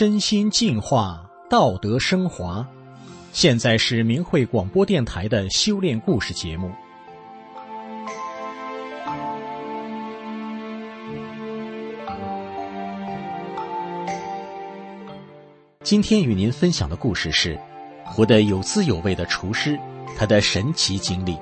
身心净化，道德升华。现在是明慧广播电台的修炼故事节目。今天与您分享的故事是：活得有滋有味的厨师，他的神奇经历。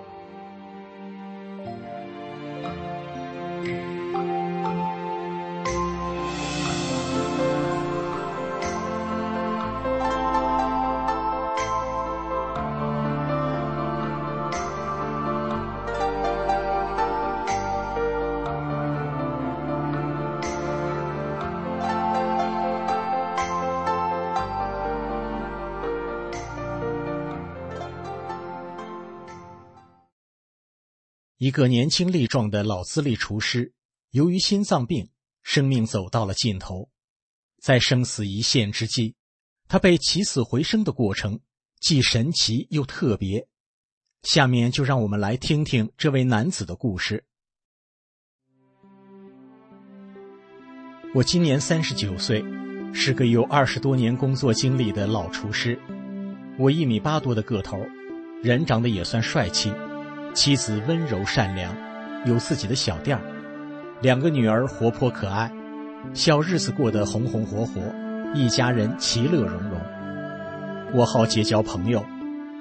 一个年轻力壮的老资历厨师，由于心脏病，生命走到了尽头。在生死一线之际，他被起死回生的过程既神奇又特别。下面就让我们来听听这位男子的故事。我今年三十九岁，是个有二十多年工作经历的老厨师。我一米八多的个头，人长得也算帅气。妻子温柔善良，有自己的小店儿，两个女儿活泼可爱，小日子过得红红火火，一家人其乐融融。我好结交朋友，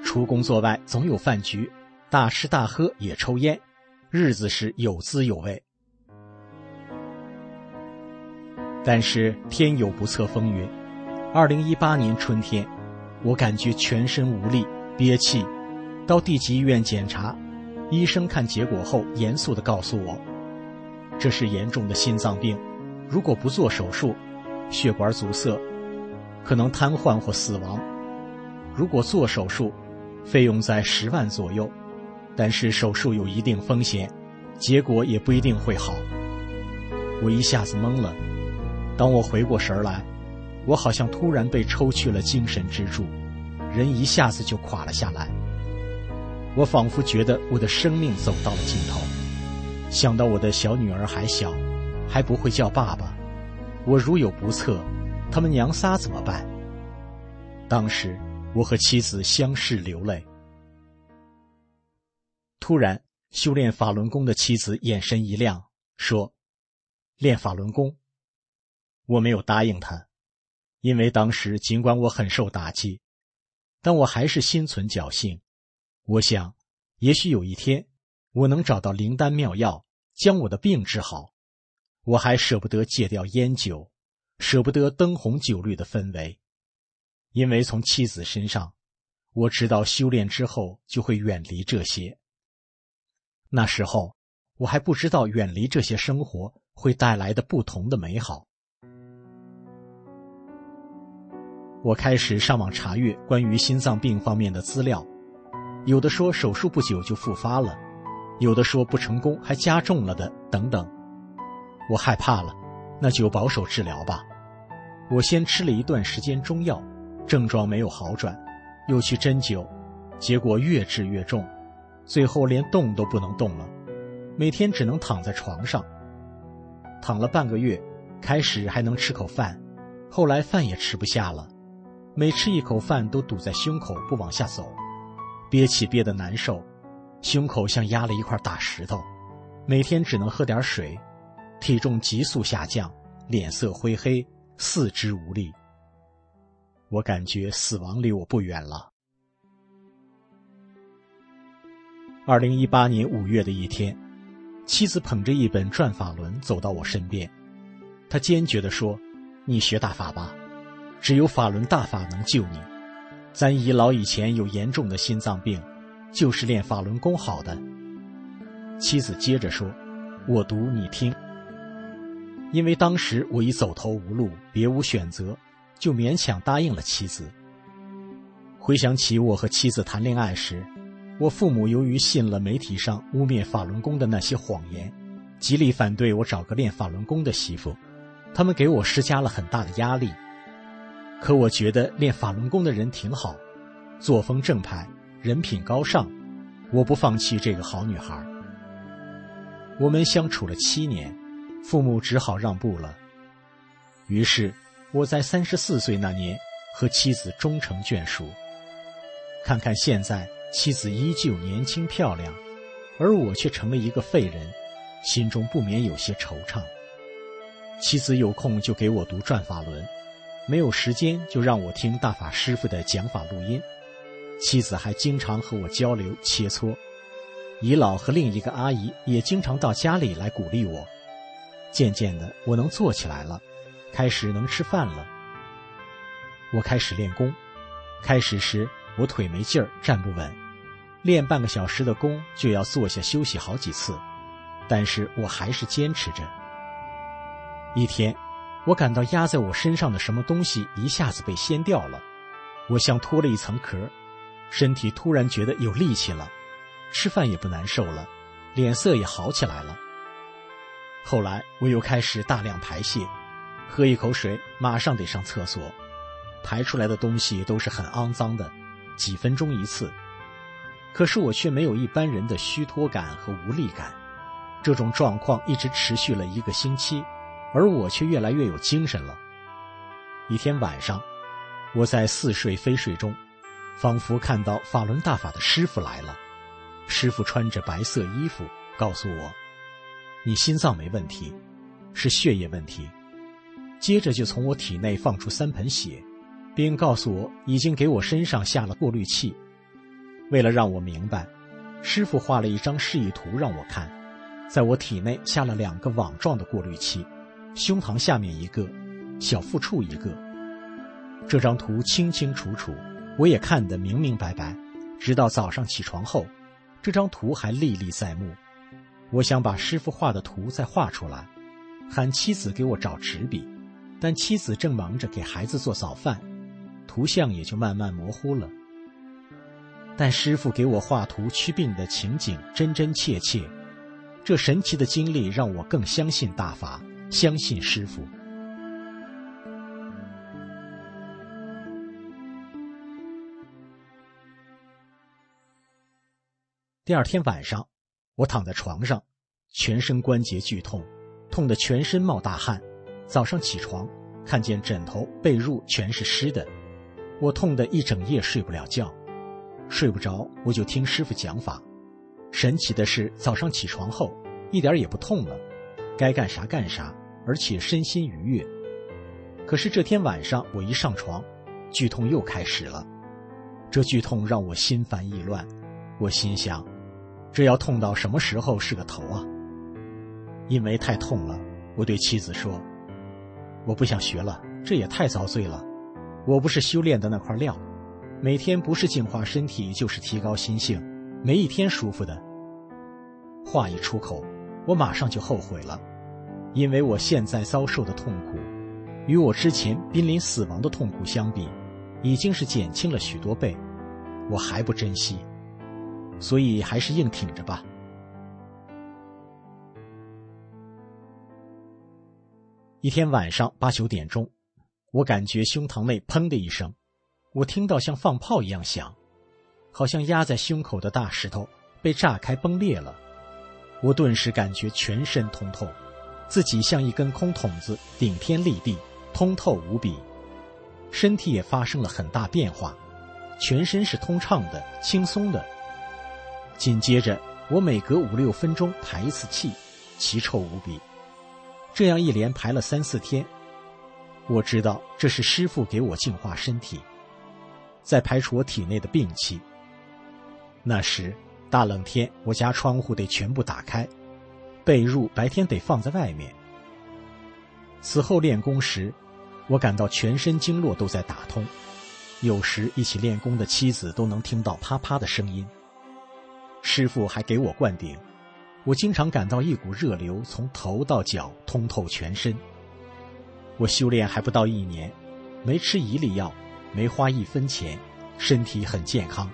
除工作外总有饭局，大吃大喝也抽烟，日子是有滋有味。但是天有不测风云，二零一八年春天，我感觉全身无力，憋气，到地级医院检查。医生看结果后，严肃地告诉我：“这是严重的心脏病，如果不做手术，血管阻塞，可能瘫痪或死亡；如果做手术，费用在十万左右，但是手术有一定风险，结果也不一定会好。”我一下子懵了。当我回过神来，我好像突然被抽去了精神支柱，人一下子就垮了下来。我仿佛觉得我的生命走到了尽头，想到我的小女儿还小，还不会叫爸爸，我如有不测，他们娘仨怎么办？当时我和妻子相视流泪。突然，修炼法轮功的妻子眼神一亮，说：“练法轮功。”我没有答应他，因为当时尽管我很受打击，但我还是心存侥幸。我想，也许有一天，我能找到灵丹妙药，将我的病治好。我还舍不得戒掉烟酒，舍不得灯红酒绿的氛围，因为从妻子身上，我知道修炼之后就会远离这些。那时候，我还不知道远离这些生活会带来的不同的美好。我开始上网查阅关于心脏病方面的资料。有的说手术不久就复发了，有的说不成功还加重了的，等等。我害怕了，那就保守治疗吧。我先吃了一段时间中药，症状没有好转，又去针灸，结果越治越重，最后连动都不能动了，每天只能躺在床上。躺了半个月，开始还能吃口饭，后来饭也吃不下了，每吃一口饭都堵在胸口不往下走。憋气憋得难受，胸口像压了一块大石头，每天只能喝点水，体重急速下降，脸色灰黑，四肢无力。我感觉死亡离我不远了。二零一八年五月的一天，妻子捧着一本转法轮走到我身边，她坚决地说：“你学大法吧，只有法轮大法能救你。”咱姨老以前有严重的心脏病，就是练法轮功好的。妻子接着说：“我读你听。”因为当时我已走投无路，别无选择，就勉强答应了妻子。回想起我和妻子谈恋爱时，我父母由于信了媒体上污蔑法轮功的那些谎言，极力反对我找个练法轮功的媳妇，他们给我施加了很大的压力。可我觉得练法轮功的人挺好，作风正派，人品高尚，我不放弃这个好女孩。我们相处了七年，父母只好让步了。于是，我在三十四岁那年和妻子终成眷属。看看现在，妻子依旧年轻漂亮，而我却成了一个废人，心中不免有些惆怅。妻子有空就给我读转法轮，没有时间就让我听大法师傅的讲法录音。妻子还经常和我交流切磋，姨姥和另一个阿姨也经常到家里来鼓励我。渐渐的，我能坐起来了，开始能吃饭了。我开始练功，开始时我腿没劲儿，站不稳，练半个小时的功就要坐下休息好几次，但是我还是坚持着。一天，我感到压在我身上的什么东西一下子被掀掉了，我像脱了一层壳，身体突然觉得有力气了，吃饭也不难受了，脸色也好起来了。后来我又开始大量排泄，喝一口水马上得上厕所，排出来的东西都是很肮脏的，几分钟一次。可是我却没有一般人的虚脱感和无力感，这种状况一直持续了一个星期。而我却越来越有精神了。一天晚上，我在似睡非睡中，仿佛看到法轮大法的师傅来了。师傅穿着白色衣服，告诉我：“你心脏没问题，是血液问题。”接着就从我体内放出三盆血，并告诉我已经给我身上下了过滤器。为了让我明白，师傅画了一张示意图让我看，在我体内下了两个网状的过滤器。胸膛下面一个，小腹处一个。这张图清清楚楚，我也看得明明白白。直到早上起床后，这张图还历历在目。我想把师傅画的图再画出来，喊妻子给我找纸笔，但妻子正忙着给孩子做早饭，图像也就慢慢模糊了。但师傅给我画图祛病的情景真真切切，这神奇的经历让我更相信大法。相信师傅。第二天晚上，我躺在床上，全身关节剧痛，痛得全身冒大汗。早上起床，看见枕头、被褥全是湿的，我痛得一整夜睡不了觉。睡不着，我就听师傅讲法。神奇的是，早上起床后，一点也不痛了。该干啥干啥，而且身心愉悦。可是这天晚上我一上床，剧痛又开始了。这剧痛让我心烦意乱。我心想，这要痛到什么时候是个头啊？因为太痛了，我对妻子说：“我不想学了，这也太遭罪了。我不是修炼的那块料，每天不是净化身体，就是提高心性，没一天舒服的。”话一出口。我马上就后悔了，因为我现在遭受的痛苦，与我之前濒临死亡的痛苦相比，已经是减轻了许多倍。我还不珍惜，所以还是硬挺着吧。一天晚上八九点钟，我感觉胸膛内砰的一声，我听到像放炮一样响，好像压在胸口的大石头被炸开崩裂了。我顿时感觉全身通透，自己像一根空筒子顶天立地，通透无比，身体也发生了很大变化，全身是通畅的、轻松的。紧接着，我每隔五六分钟排一次气，奇臭无比。这样一连排了三四天，我知道这是师傅给我净化身体，在排除我体内的病气。那时。大冷天，我家窗户得全部打开，被褥白天得放在外面。此后练功时，我感到全身经络都在打通，有时一起练功的妻子都能听到啪啪的声音。师傅还给我灌顶，我经常感到一股热流从头到脚通透全身。我修炼还不到一年，没吃一粒药，没花一分钱，身体很健康。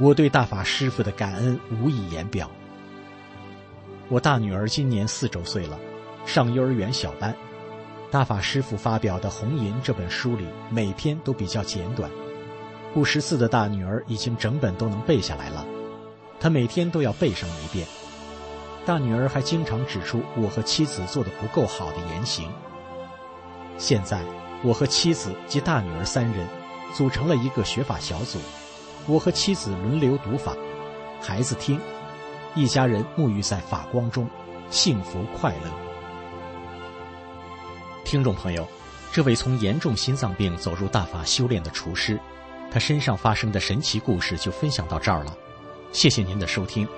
我对大法师傅的感恩无以言表。我大女儿今年四周岁了，上幼儿园小班。大法师傅发表的《红银》这本书里，每篇都比较简短。顾十四的大女儿已经整本都能背下来了，她每天都要背上一遍。大女儿还经常指出我和妻子做的不够好的言行。现在，我和妻子及大女儿三人组成了一个学法小组，我和妻子轮流读法，孩子听，一家人沐浴在法光中，幸福快乐。听众朋友，这位从严重心脏病走入大法修炼的厨师，他身上发生的神奇故事就分享到这儿了。谢谢您的收听，